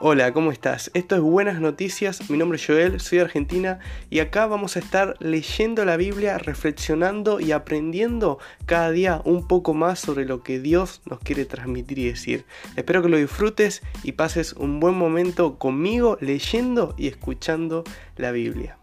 Hola, ¿cómo estás? Esto es Buenas Noticias, mi nombre es Joel, soy de Argentina y acá vamos a estar leyendo la Biblia, reflexionando y aprendiendo cada día un poco más sobre lo que Dios nos quiere transmitir y decir. Espero que lo disfrutes y pases un buen momento conmigo leyendo y escuchando la Biblia.